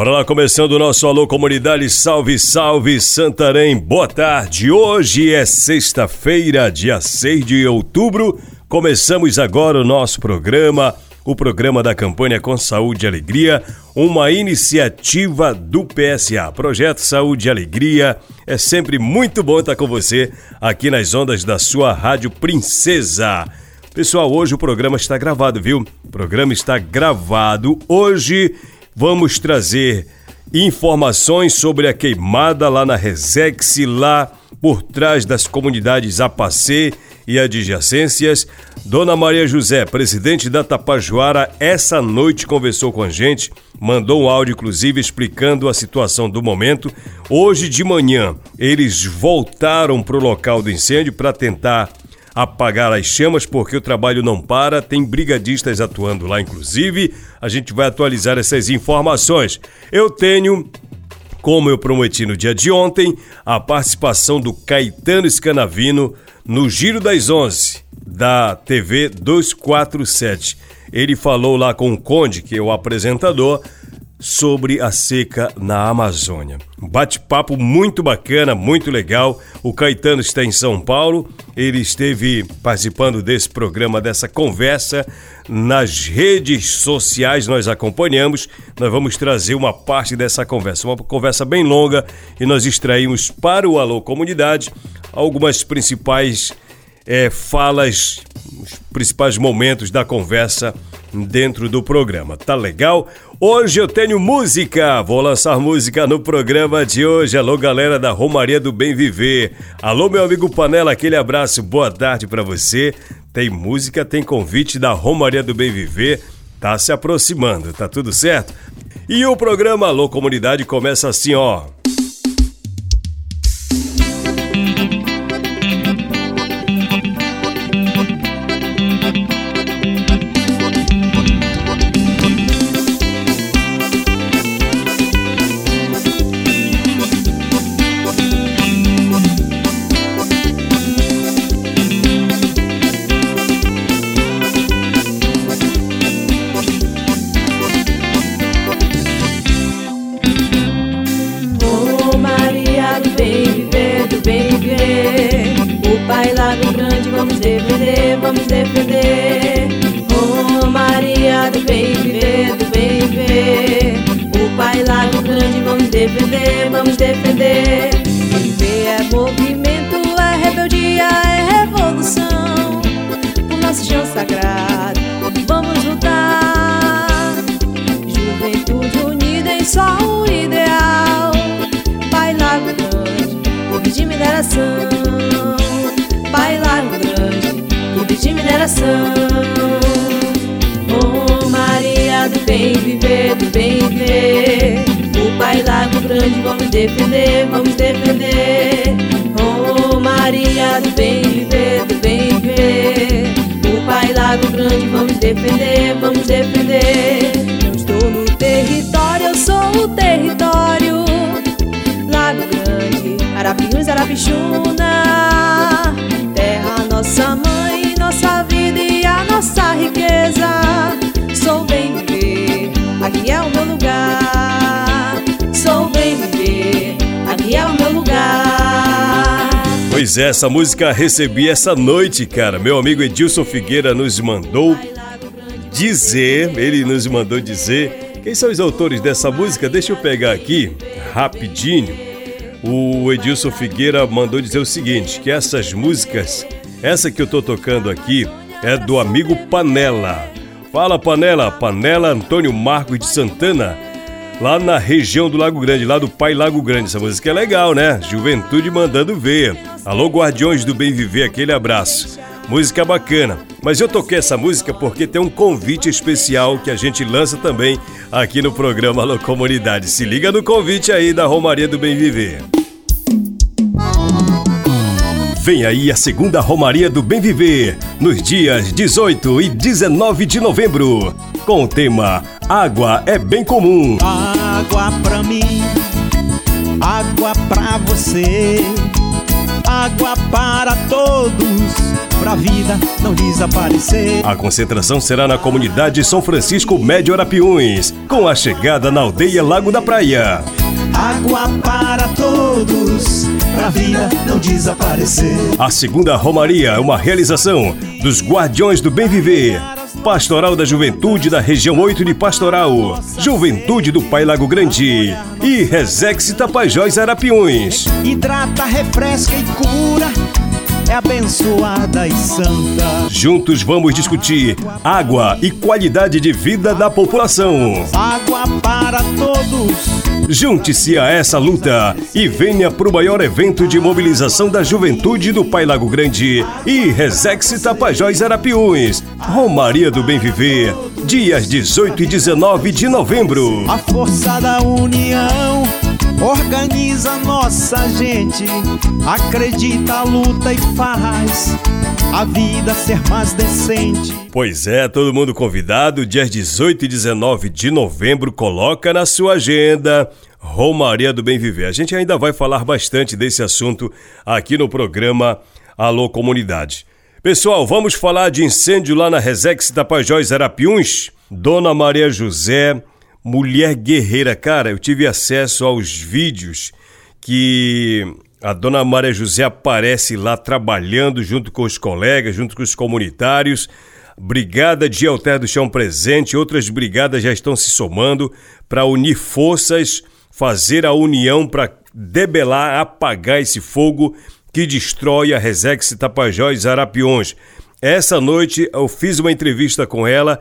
Bora lá, começando o nosso Alô Comunidade, salve, salve Santarém, boa tarde. Hoje é sexta-feira, dia 6 de outubro. Começamos agora o nosso programa, o programa da campanha Com Saúde e Alegria, uma iniciativa do PSA, Projeto Saúde e Alegria. É sempre muito bom estar com você aqui nas ondas da sua Rádio Princesa. Pessoal, hoje o programa está gravado, viu? O programa está gravado hoje vamos trazer informações sobre a queimada lá na Resex, lá por trás das comunidades Apacê e adjacências. Dona Maria José, presidente da Tapajoara, essa noite conversou com a gente, mandou um áudio inclusive explicando a situação do momento. Hoje de manhã, eles voltaram para o local do incêndio para tentar apagar as chamas, porque o trabalho não para, tem brigadistas atuando lá, inclusive. A gente vai atualizar essas informações. Eu tenho como eu prometi no dia de ontem, a participação do Caetano Scanavino no Giro das Onze da TV 247. Ele falou lá com o Conde, que é o apresentador, sobre a seca na Amazônia. Bate-papo muito bacana, muito legal. O Caetano está em São Paulo, ele esteve participando desse programa, dessa conversa. Nas redes sociais nós acompanhamos, nós vamos trazer uma parte dessa conversa, uma conversa bem longa e nós extraímos para o Alô Comunidade algumas principais é, falas, os principais momentos da conversa dentro do programa. Tá legal? Hoje eu tenho música. Vou lançar música no programa de hoje. Alô, galera da Romaria do Bem Viver. Alô, meu amigo Panela, aquele abraço. Boa tarde para você. Tem música, tem convite da Romaria do Bem Viver. Tá se aproximando, tá tudo certo? E o programa Alô Comunidade começa assim, ó. baby, baby. O pai lá no grande, vamos defender, vamos defender. Viver é movimento, é rebeldia, é revolução. O nosso chão sagrado, vamos lutar. Juventude unida em só um ideal. Pai lá o grande, clube de mineração. Pai lá o grande, clube de mineração. Pai, Lago Grande, vamos defender, vamos defender. Oh, Maria do bem viver, do bem viver. O Pai, Lago Grande, vamos defender, vamos defender. Eu estou no território, eu sou o território. Lago Grande, Arapiuns, Arapixuna. Terra, nossa mãe, nossa vida. Pois é, essa música recebi essa noite, cara. Meu amigo Edilson Figueira nos mandou dizer, ele nos mandou dizer. Quem são os autores dessa música? Deixa eu pegar aqui rapidinho. O Edilson Figueira mandou dizer o seguinte: que essas músicas, essa que eu tô tocando aqui, é do amigo Panela. Fala Panela, Panela Antônio Marcos de Santana, lá na região do Lago Grande, lá do Pai Lago Grande. Essa música é legal, né? Juventude mandando ver. Alô, Guardiões do Bem Viver, aquele abraço. Música bacana. Mas eu toquei essa música porque tem um convite especial que a gente lança também aqui no programa Alô Comunidade. Se liga no convite aí da Romaria do Bem Viver. Vem aí a segunda Romaria do Bem Viver, nos dias 18 e 19 de novembro, com o tema Água é Bem Comum. Água pra mim, água pra você, água para todos, pra vida não desaparecer. A concentração será na comunidade São Francisco Médio Arapiuns, com a chegada na aldeia Lago da Praia. Água para todos, pra vida não desaparecer. A segunda Romaria é uma realização dos Guardiões do Bem Viver. Pastoral da Juventude da Região 8 de Pastoral, Juventude do Pai Lago Grande e Resex Tapajós Arapiuns. Hidrata, refresca e cura é abençoada e santa. Juntos vamos discutir água e qualidade de vida da população. Água para todos. Junte-se a essa luta e venha para o maior evento de mobilização da juventude do Pai Lago Grande e Resex Tapajós Arapiuns, Romaria do Bem Viver, dias 18 e 19 de novembro. A força da união organiza nossa gente, acredita, luta e faz a vida ser mais decente. Pois é, todo mundo convidado, dias 18 e 19 de novembro, coloca na sua agenda. Romaria do Bem Viver. A gente ainda vai falar bastante desse assunto aqui no programa Alô Comunidade. Pessoal, vamos falar de incêndio lá na Resex Tapajós Arapiuns? Dona Maria José, mulher guerreira. Cara, eu tive acesso aos vídeos que a dona Maria José aparece lá trabalhando junto com os colegas, junto com os comunitários. Brigada de Alter do Chão presente, outras brigadas já estão se somando para unir forças, fazer a união para debelar, apagar esse fogo que destrói a Resex Tapajós Arapiões. Essa noite eu fiz uma entrevista com ela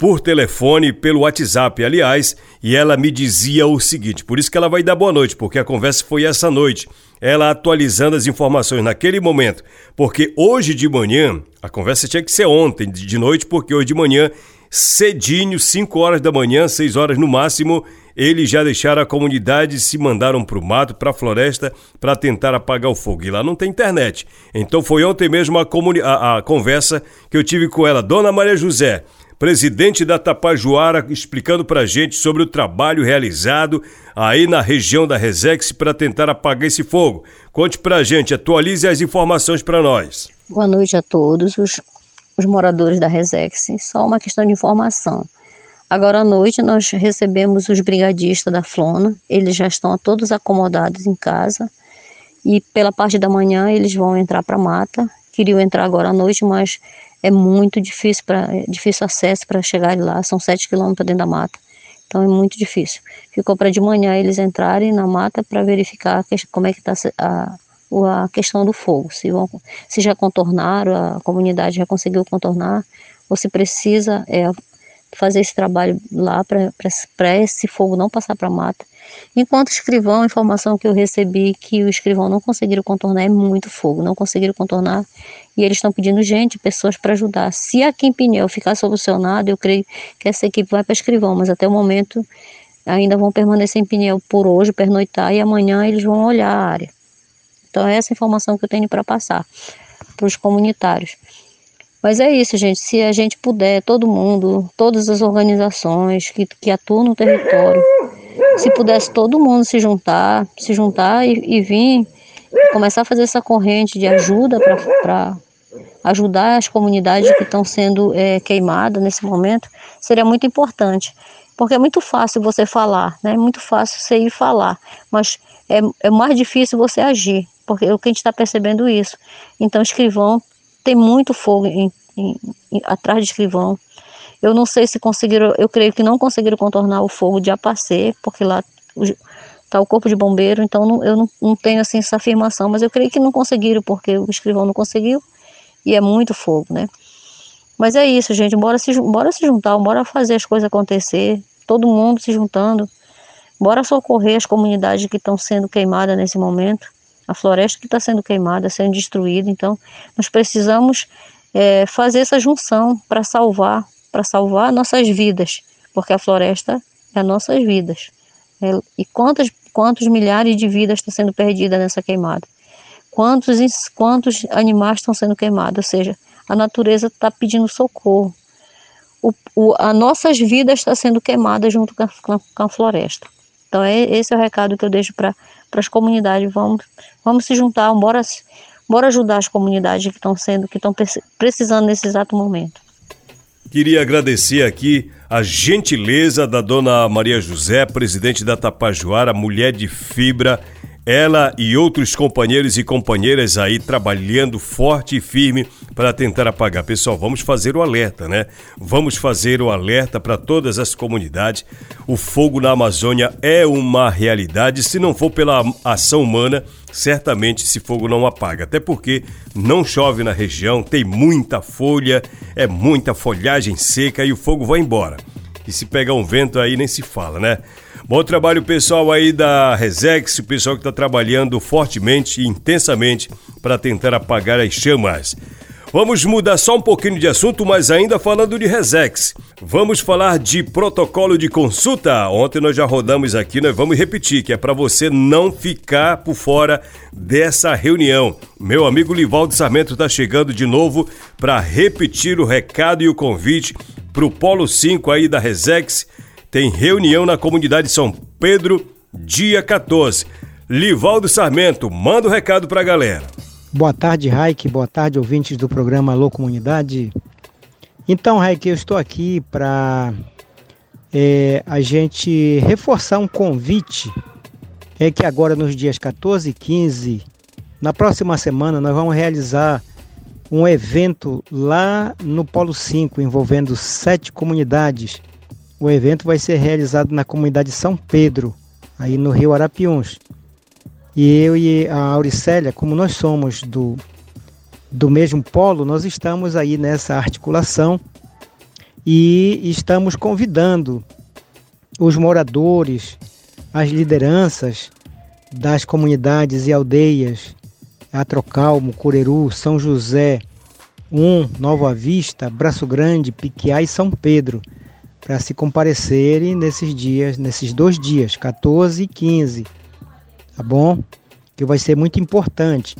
por telefone, pelo WhatsApp, aliás, e ela me dizia o seguinte: por isso que ela vai dar boa noite, porque a conversa foi essa noite. Ela atualizando as informações naquele momento, porque hoje de manhã, a conversa tinha que ser ontem de noite, porque hoje de manhã, cedinho, 5 horas da manhã, 6 horas no máximo, eles já deixaram a comunidade e se mandaram para o mato, para a floresta, para tentar apagar o fogo. E lá não tem internet. Então foi ontem mesmo a, a, a conversa que eu tive com ela, Dona Maria José presidente da Tapajuara, explicando para a gente sobre o trabalho realizado aí na região da Resex para tentar apagar esse fogo. Conte para a gente, atualize as informações para nós. Boa noite a todos os, os moradores da Resex. Só uma questão de informação. Agora à noite nós recebemos os brigadistas da Flona, eles já estão todos acomodados em casa e pela parte da manhã eles vão entrar para a mata. Queriam entrar agora à noite, mas é muito difícil para é difícil acesso para chegar lá, são sete quilômetros dentro da mata. Então é muito difícil. Ficou para de manhã eles entrarem na mata para verificar como é que está a, a questão do fogo, se, vão, se já contornaram, a comunidade já conseguiu contornar, ou se precisa é, fazer esse trabalho lá para esse fogo não passar para a mata. Enquanto escrivão, a informação que eu recebi que o escrivão não conseguiram contornar é muito fogo, não conseguiram contornar e eles estão pedindo gente, pessoas para ajudar. Se aqui em ficar solucionado, eu creio que essa equipe vai para escrivão, mas até o momento ainda vão permanecer em Pinhel por hoje, pernoitar e amanhã eles vão olhar a área. Então é essa informação que eu tenho para passar para os comunitários. Mas é isso, gente. Se a gente puder, todo mundo, todas as organizações que, que atuam no território, se pudesse todo mundo se juntar, se juntar e, e vir começar a fazer essa corrente de ajuda para ajudar as comunidades que estão sendo é, queimadas nesse momento, seria muito importante. Porque é muito fácil você falar, né? É muito fácil você ir falar, mas é, é mais difícil você agir, porque é o que a gente está percebendo isso. Então, escrivão tem muito fogo em, em, em, atrás de escrivão. Eu não sei se conseguiram, eu creio que não conseguiram contornar o fogo de Apacê, porque lá está o corpo de bombeiro, então não, eu não, não, tenho assim essa afirmação, mas eu creio que não conseguiram, porque o escrivão não conseguiu, e é muito fogo, né? Mas é isso, gente. Bora se, bora se juntar, bora fazer as coisas acontecer. Todo mundo se juntando. Bora socorrer as comunidades que estão sendo queimadas nesse momento. A floresta que está sendo queimada, sendo destruída. Então, nós precisamos é, fazer essa junção para salvar, para salvar nossas vidas, porque a floresta é nossas vidas. É, e quantas, quantos milhares de vidas estão sendo perdidas nessa queimada? Quantos, quantos animais estão sendo queimados? Ou seja, a natureza está pedindo socorro. O, o, a nossas vidas está sendo queimada junto com a, com a, floresta. Então, é, esse é o recado que eu deixo para as comunidades. Vamos, vamos se juntar, bora, bora ajudar as comunidades que estão sendo, que estão precisando nesse exato momento. Queria agradecer aqui a gentileza da dona Maria José, presidente da Tapajoara, mulher de fibra ela e outros companheiros e companheiras aí trabalhando forte e firme para tentar apagar. Pessoal, vamos fazer o alerta, né? Vamos fazer o alerta para todas as comunidades. O fogo na Amazônia é uma realidade. Se não for pela ação humana, certamente esse fogo não apaga. Até porque não chove na região, tem muita folha, é muita folhagem seca e o fogo vai embora. E se pegar um vento aí nem se fala, né? Bom trabalho pessoal aí da Resex, o pessoal que está trabalhando fortemente e intensamente para tentar apagar as chamas. Vamos mudar só um pouquinho de assunto, mas ainda falando de Resex. Vamos falar de protocolo de consulta. Ontem nós já rodamos aqui, nós vamos repetir, que é para você não ficar por fora dessa reunião. Meu amigo Livaldo Sarmento está chegando de novo para repetir o recado e o convite para o Polo 5 aí da Resex tem reunião na comunidade São Pedro, dia 14. Livaldo Sarmento, manda o um recado pra galera. Boa tarde, Raik. Boa tarde, ouvintes do programa Alô Comunidade. Então, Raik, eu estou aqui para é, a gente reforçar um convite. É que agora, nos dias 14 e 15, na próxima semana, nós vamos realizar um evento lá no Polo 5, envolvendo sete comunidades o evento vai ser realizado na comunidade São Pedro, aí no Rio Arapiuns. E eu e a Auricélia, como nós somos do, do mesmo polo, nós estamos aí nessa articulação e estamos convidando os moradores, as lideranças das comunidades e aldeias Atrocalmo, Cureru, São José, Um, Nova Vista, Braço Grande, Piquiá e São Pedro para se comparecerem nesses dias, nesses dois dias, 14 e 15, tá bom? Que vai ser muito importante.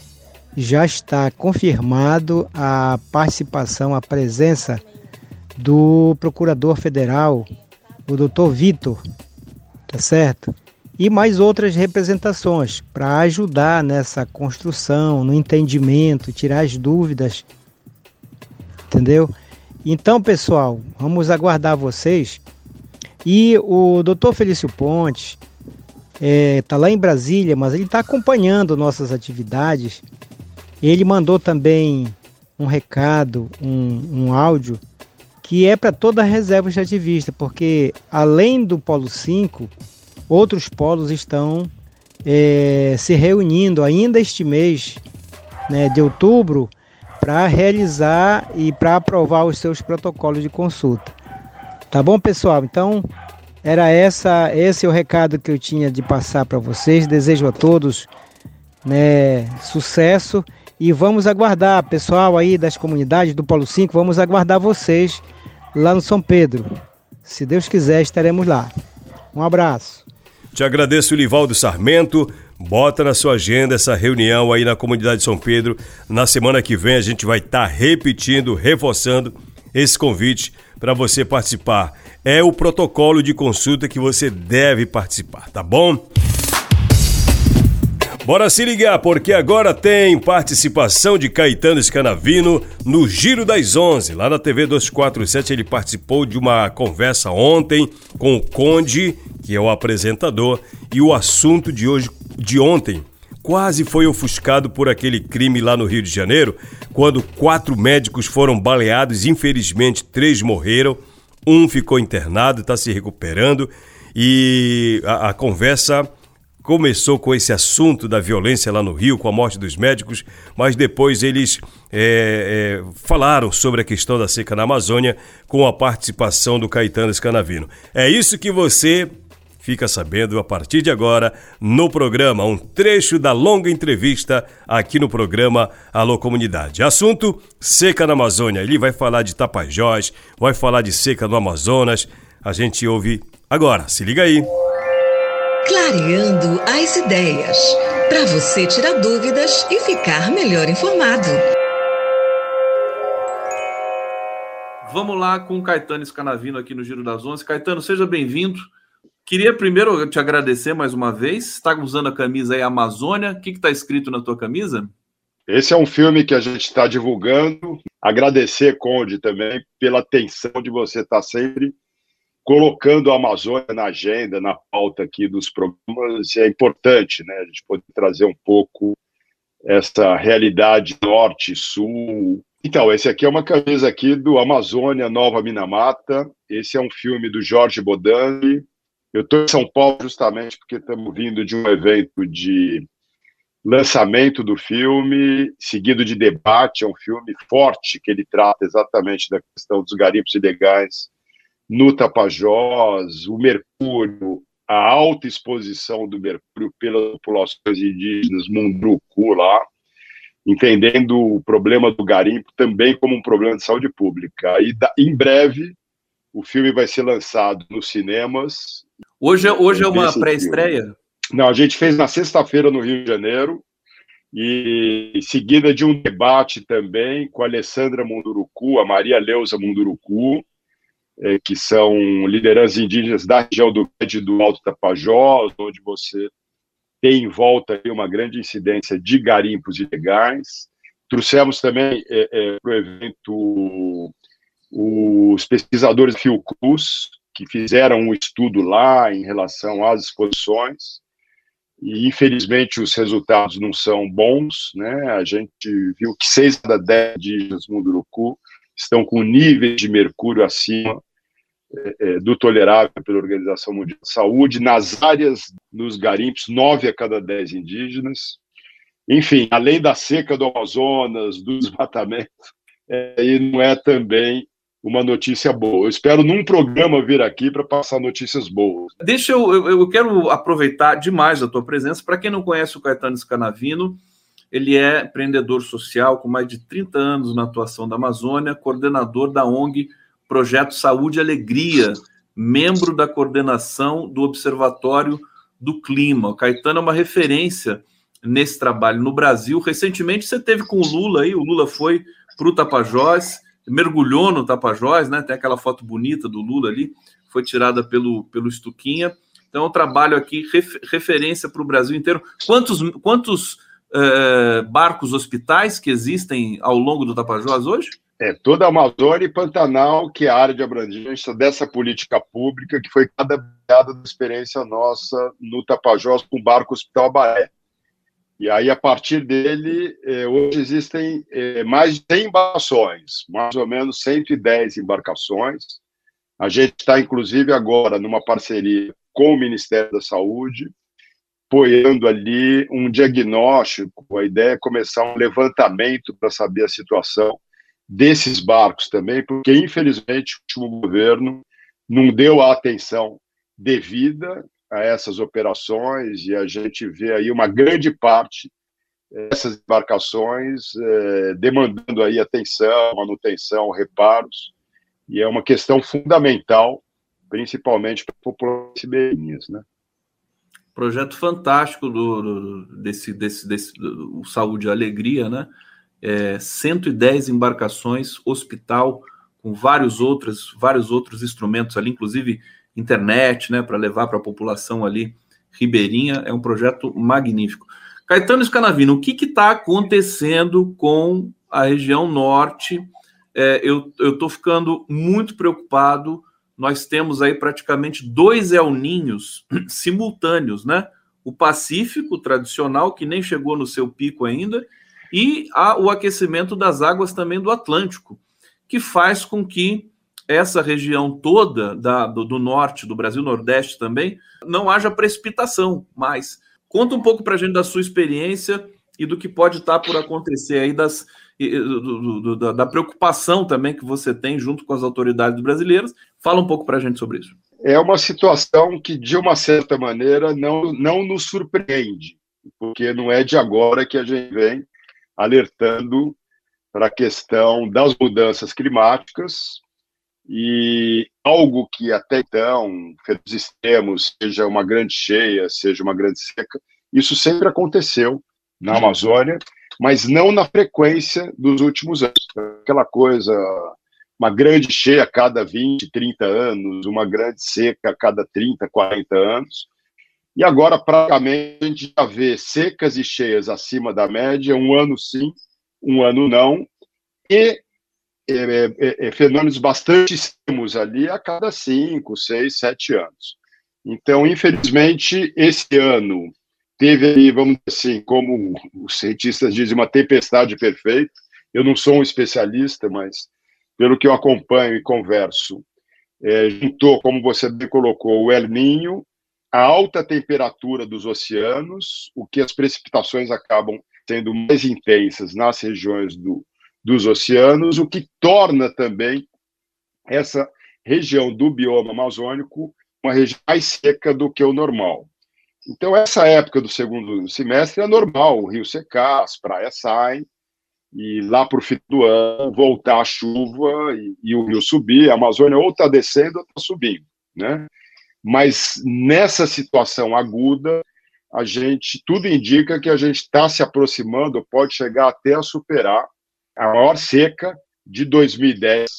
Já está confirmado a participação, a presença do Procurador Federal, o Dr. Vitor, tá certo? E mais outras representações para ajudar nessa construção, no entendimento, tirar as dúvidas, entendeu? Então, pessoal, vamos aguardar vocês. E o doutor Felício Pontes está é, tá lá em Brasília, mas ele está acompanhando nossas atividades. Ele mandou também um recado, um, um áudio, que é para toda a reserva extrativista, porque além do Polo 5, outros polos estão é, se reunindo ainda este mês né, de outubro para realizar e para aprovar os seus protocolos de consulta. Tá bom, pessoal? Então, era essa, esse é o recado que eu tinha de passar para vocês. Desejo a todos né, sucesso e vamos aguardar, pessoal aí das comunidades do Polo 5, vamos aguardar vocês lá no São Pedro. Se Deus quiser, estaremos lá. Um abraço. Te agradeço, Livaldo Sarmento. Bota na sua agenda essa reunião aí na comunidade São Pedro. Na semana que vem a gente vai estar tá repetindo, reforçando esse convite para você participar. É o protocolo de consulta que você deve participar, tá bom? Bora se ligar, porque agora tem participação de Caetano Scanavino no Giro das Onze. Lá na TV 247 ele participou de uma conversa ontem com o Conde, que é o apresentador, e o assunto de hoje de ontem quase foi ofuscado por aquele crime lá no Rio de Janeiro, quando quatro médicos foram baleados, infelizmente três morreram, um ficou internado, está se recuperando e a, a conversa começou com esse assunto da violência lá no Rio, com a morte dos médicos, mas depois eles é, é, falaram sobre a questão da seca na Amazônia com a participação do Caetano Scanavino. É isso que você fica sabendo a partir de agora no programa, um trecho da longa entrevista aqui no programa Alô Comunidade. Assunto: seca na Amazônia. Ele vai falar de Tapajós, vai falar de seca no Amazonas. A gente ouve agora. Se liga aí. Clareando as ideias. Para você tirar dúvidas e ficar melhor informado. Vamos lá com o Caetano Scanavino aqui no Giro das Onze. Caetano, seja bem-vindo. Queria primeiro te agradecer mais uma vez. Está usando a camisa aí Amazônia. O que está escrito na tua camisa? Esse é um filme que a gente está divulgando. Agradecer, Conde, também pela atenção de você estar tá sempre colocando a Amazônia na agenda, na pauta aqui dos programas. É importante, né? A gente poder trazer um pouco essa realidade norte-sul. Então, esse aqui é uma camisa aqui do Amazônia Nova Minamata. Esse é um filme do Jorge Bodani, eu estou em São Paulo justamente porque estamos vindo de um evento de lançamento do filme, seguido de debate. É um filme forte que ele trata exatamente da questão dos garimpos ilegais no Tapajós, o mercúrio, a alta exposição do mercúrio pelas populações indígenas Munduruku lá, entendendo o problema do garimpo também como um problema de saúde pública. E em breve o filme vai ser lançado nos cinemas Hoje, é, hoje é uma pré-estreia? Não, a gente fez na sexta-feira no Rio de Janeiro, e seguida de um debate também com a Alessandra Munduruku, a Maria Leusa Munduruku, é, que são lideranças indígenas da região do Médio do Alto Tapajós, onde você tem em volta uma grande incidência de garimpos ilegais. Trouxemos também é, é, para o evento os pesquisadores Fiocruz, que fizeram um estudo lá em relação às exposições, e infelizmente os resultados não são bons, né? A gente viu que seis cada dez indígenas Munduruku estão com níveis de mercúrio acima é, é, do tolerável pela Organização Mundial de Saúde. Nas áreas, nos garimpos, nove a cada dez indígenas. Enfim, além da seca do Amazonas, do desmatamento, é, e não é também uma notícia boa. Eu espero num programa vir aqui para passar notícias boas. Deixa eu, eu, eu, quero aproveitar demais a tua presença. Para quem não conhece o Caetano Scanavino, ele é empreendedor social com mais de 30 anos na atuação da Amazônia, coordenador da ONG Projeto Saúde e Alegria, membro da coordenação do Observatório do Clima. O Caetano é uma referência nesse trabalho no Brasil. Recentemente você teve com o Lula aí, o Lula foi para o Tapajós mergulhou no Tapajós, né? Tem aquela foto bonita do Lula ali, foi tirada pelo, pelo Stuquinha. Então, eu trabalho aqui referência para o Brasil inteiro. Quantos, quantos uh, barcos hospitais que existem ao longo do Tapajós hoje? É, toda a Amazônia e Pantanal, que é a área de abrangência dessa política pública, que foi cada da experiência nossa no Tapajós com o barco Hospital Abaré. E aí, a partir dele, eh, hoje existem eh, mais de 100 embarcações, mais ou menos 110 embarcações. A gente está, inclusive, agora numa parceria com o Ministério da Saúde, apoiando ali um diagnóstico. A ideia é começar um levantamento para saber a situação desses barcos também, porque, infelizmente, o último governo não deu a atenção devida a essas operações e a gente vê aí uma grande parte dessas embarcações é, demandando aí atenção, manutenção, reparos, e é uma questão fundamental, principalmente para a população ribeirinhas, né? Projeto fantástico do, do desse, desse, desse do Saúde e Alegria, né? É, 110 embarcações, hospital, com vários outros, vários outros instrumentos ali, inclusive internet, né, para levar para a população ali ribeirinha. É um projeto magnífico. Caetano Scanavino, o que está acontecendo com a região norte? É, eu estou ficando muito preocupado. Nós temos aí praticamente dois El Ninhos simultâneos, né? O Pacífico tradicional, que nem chegou no seu pico ainda, e a, o aquecimento das águas também do Atlântico, que faz com que essa região toda da, do, do, norte, do Brasil Nordeste também, não haja precipitação mais. Conta um pouco para a gente da sua experiência e do que pode estar tá por acontecer aí, das, do, do, do, da preocupação também que você tem junto com as autoridades brasileiras. Fala um pouco para a gente sobre isso. É uma situação que, de uma certa maneira, não, não nos surpreende, porque não é de agora que a gente vem alertando para a questão das mudanças climáticas e algo que até então, extremos, seja uma grande cheia, seja uma grande seca, isso sempre aconteceu na Amazônia, mas não na frequência dos últimos anos. Aquela coisa, uma grande cheia a cada 20, 30 anos, uma grande seca a cada 30, 40 anos. E agora, praticamente, a gente já vê secas e cheias acima da média, um ano sim, um ano não, e é, é, é, fenômenos bastante extremos ali a cada cinco, seis, sete anos. Então, infelizmente, esse ano teve vamos dizer assim, como os cientistas dizem, uma tempestade perfeita. Eu não sou um especialista, mas pelo que eu acompanho e converso, é, juntou, como você bem colocou, o El Ninho, a alta temperatura dos oceanos, o que as precipitações acabam sendo mais intensas nas regiões do, dos oceanos, o que torna também essa região do bioma amazônico uma região mais seca do que o normal. Então, essa época do segundo semestre é normal, o rio secar, as praias saem, e lá para o fim do ano voltar a chuva e, e o rio subir, a Amazônia ou está descendo ou está subindo, né? Mas nessa situação aguda, a gente, tudo indica que a gente está se aproximando, pode chegar até a superar a maior seca de 2010,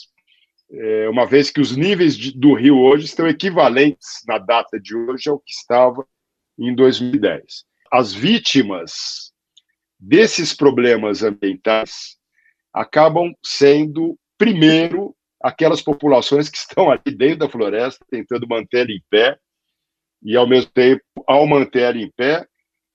é, uma vez que os níveis do rio hoje estão equivalentes na data de hoje ao que estava em 2010. As vítimas desses problemas ambientais acabam sendo, primeiro, aquelas populações que estão ali dentro da floresta, tentando manter em pé, e, ao mesmo tempo, ao manter em pé,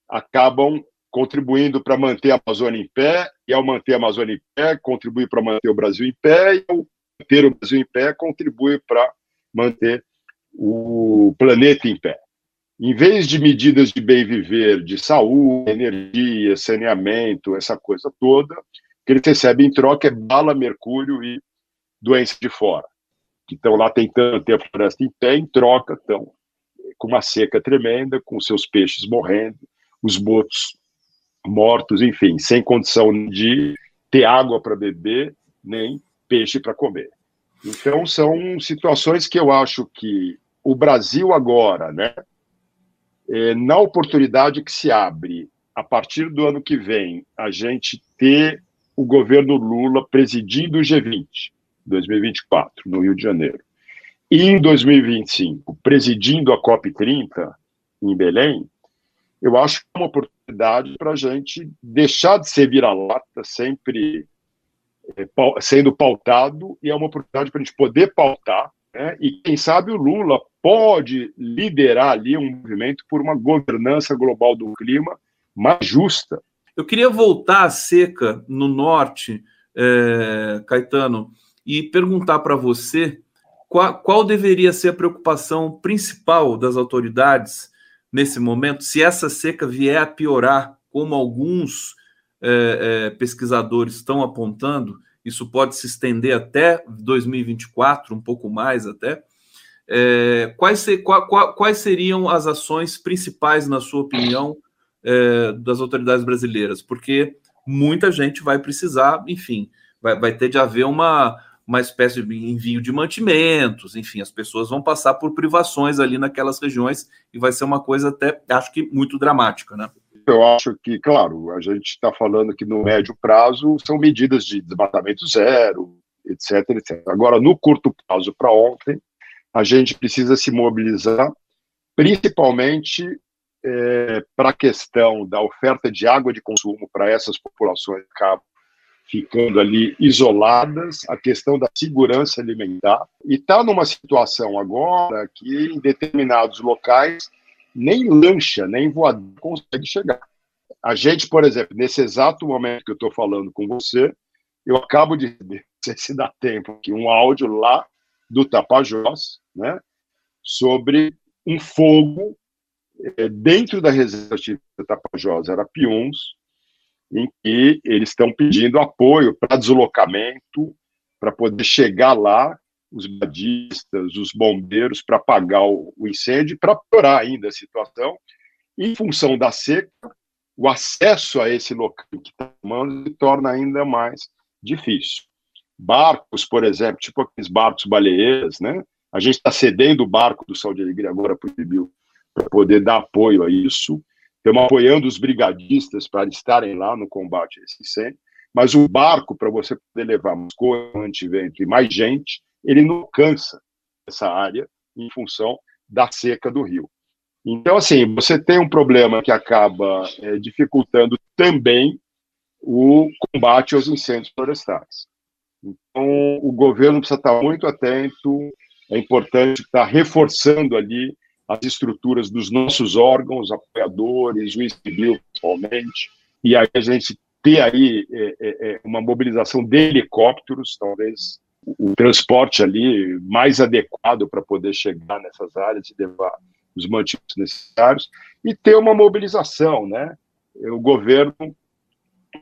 acabam contribuindo para manter a Amazônia em pé, e ao manter a Amazônia em pé, contribui para manter o Brasil em pé, e ao manter o Brasil em pé, contribui para manter o planeta em pé. Em vez de medidas de bem viver, de saúde, energia, saneamento, essa coisa toda, o que eles recebem em troca é bala, mercúrio e doença de fora. Que estão lá tentando ter a floresta em pé, em troca estão com uma seca tremenda, com seus peixes morrendo, os botos mortos, enfim, sem condição de ter água para beber, nem peixe para comer. Então, são situações que eu acho que o Brasil agora, né, é, na oportunidade que se abre a partir do ano que vem, a gente ter o governo Lula presidindo o G20, 2024, no Rio de Janeiro, e em 2025, presidindo a COP30 em Belém, eu acho que é uma oportunidade para a gente deixar de ser vira-lata, sempre é, sendo pautado, e é uma oportunidade para a gente poder pautar, né? e quem sabe o Lula pode liderar ali um movimento por uma governança global do clima mais justa. Eu queria voltar à seca no norte, é, Caetano, e perguntar para você qual, qual deveria ser a preocupação principal das autoridades nesse momento, se essa seca vier a piorar, como alguns é, é, pesquisadores estão apontando, isso pode se estender até 2024, um pouco mais até. É, quais, ser, qual, qual, quais, seriam as ações principais, na sua opinião, é, das autoridades brasileiras? Porque muita gente vai precisar, enfim, vai, vai ter de haver uma, uma espécie de envio de mantimentos, enfim, as pessoas vão passar por privações ali naquelas regiões e vai ser uma coisa até, acho que, muito dramática, né? Eu acho que, claro, a gente está falando que no médio prazo são medidas de desmatamento zero, etc, etc. Agora, no curto prazo, para ontem, a gente precisa se mobilizar, principalmente é, para a questão da oferta de água de consumo para essas populações que acabam ficando ali isoladas, a questão da segurança alimentar, e está numa situação agora que em determinados locais nem lancha, nem voador consegue chegar. A gente, por exemplo, nesse exato momento que eu estou falando com você, eu acabo de, não sei se dá tempo aqui, um áudio lá do Tapajós, né, sobre um fogo é, dentro da reserva Tapajós, Arapiuns, em que eles estão pedindo apoio para deslocamento, para poder chegar lá, os badistas, os bombeiros, para apagar o, incêndio, para piorar ainda a situação. Em função da seca, o acesso a esse local que está tomando se torna ainda mais difícil. Barcos, por exemplo, tipo aqueles barcos baleeiras, né? A gente está cedendo o barco do Saúde e Alegria agora para o para poder dar apoio a isso. Estamos apoiando os brigadistas para estarem lá no combate a esse incêndio. Mas o barco, para você poder levar mais antivento e mais gente, ele não alcança essa área em função da seca do rio. Então, assim, você tem um problema que acaba é, dificultando também o combate aos incêndios florestais. Então, o governo precisa estar muito atento, é importante estar reforçando ali as estruturas dos nossos órgãos, apoiadores, o civil, principalmente, e aí a gente ter aí é, é, é, uma mobilização de helicópteros, talvez o transporte ali mais adequado para poder chegar nessas áreas e levar os mantimentos necessários, e ter uma mobilização, né? O governo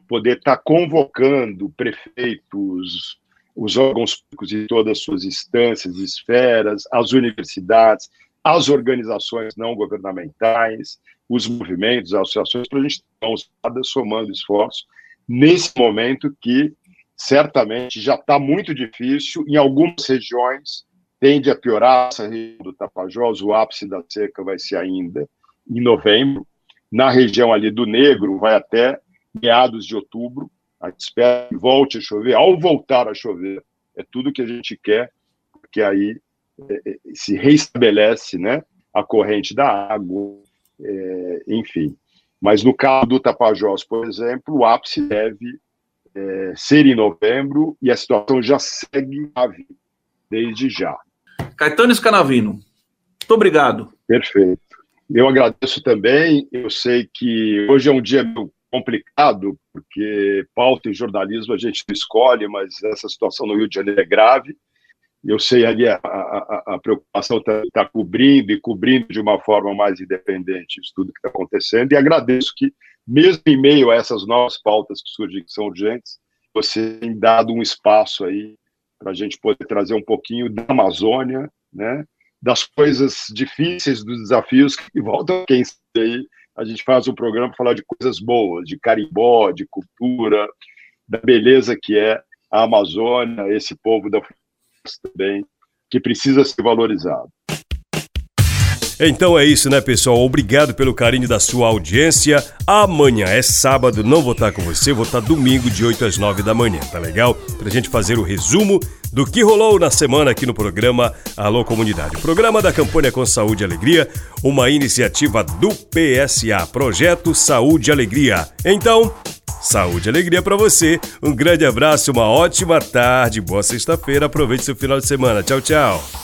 poder estar tá convocando prefeitos, os órgãos públicos e todas as suas instâncias, esferas, as universidades, as organizações não governamentais, os movimentos, as associações, para a gente estar somando esforços nesse momento que certamente já está muito difícil, em algumas regiões tende a piorar, essa região do Tapajós, o ápice da seca vai ser ainda em novembro, na região ali do Negro vai até meados de outubro, a gente espera que volte a chover, ao voltar a chover, é tudo que a gente quer, porque aí se reestabelece né, a corrente da água, é, enfim. Mas no caso do Tapajós, por exemplo, o ápice deve é, ser em novembro e a situação já segue grave desde já. Caetano Scanavino, muito obrigado. Perfeito. Eu agradeço também. Eu sei que hoje é um dia complicado, porque pauta em jornalismo a gente não escolhe, mas essa situação no Rio de Janeiro é grave. Eu sei ali a, a, a preocupação está tá cobrindo e cobrindo de uma forma mais independente isso tudo que está acontecendo, e agradeço que, mesmo em meio a essas novas pautas que surgem, que são urgentes, você tem dado um espaço aí para a gente poder trazer um pouquinho da Amazônia, né, das coisas difíceis, dos desafios que voltam, quem aí, a gente faz um programa para falar de coisas boas, de carimbó, de cultura, da beleza que é a Amazônia, esse povo da também, que precisa ser valorizado. Então é isso, né, pessoal? Obrigado pelo carinho da sua audiência. Amanhã é sábado, não vou estar com você, vou estar domingo de 8 às 9 da manhã, tá legal? Pra gente fazer o resumo do que rolou na semana aqui no programa Alô Comunidade. Programa da campanha com Saúde e Alegria, uma iniciativa do PSA, Projeto Saúde e Alegria. Então, saúde e alegria para você. Um grande abraço, uma ótima tarde, boa sexta-feira. Aproveite seu final de semana. Tchau, tchau.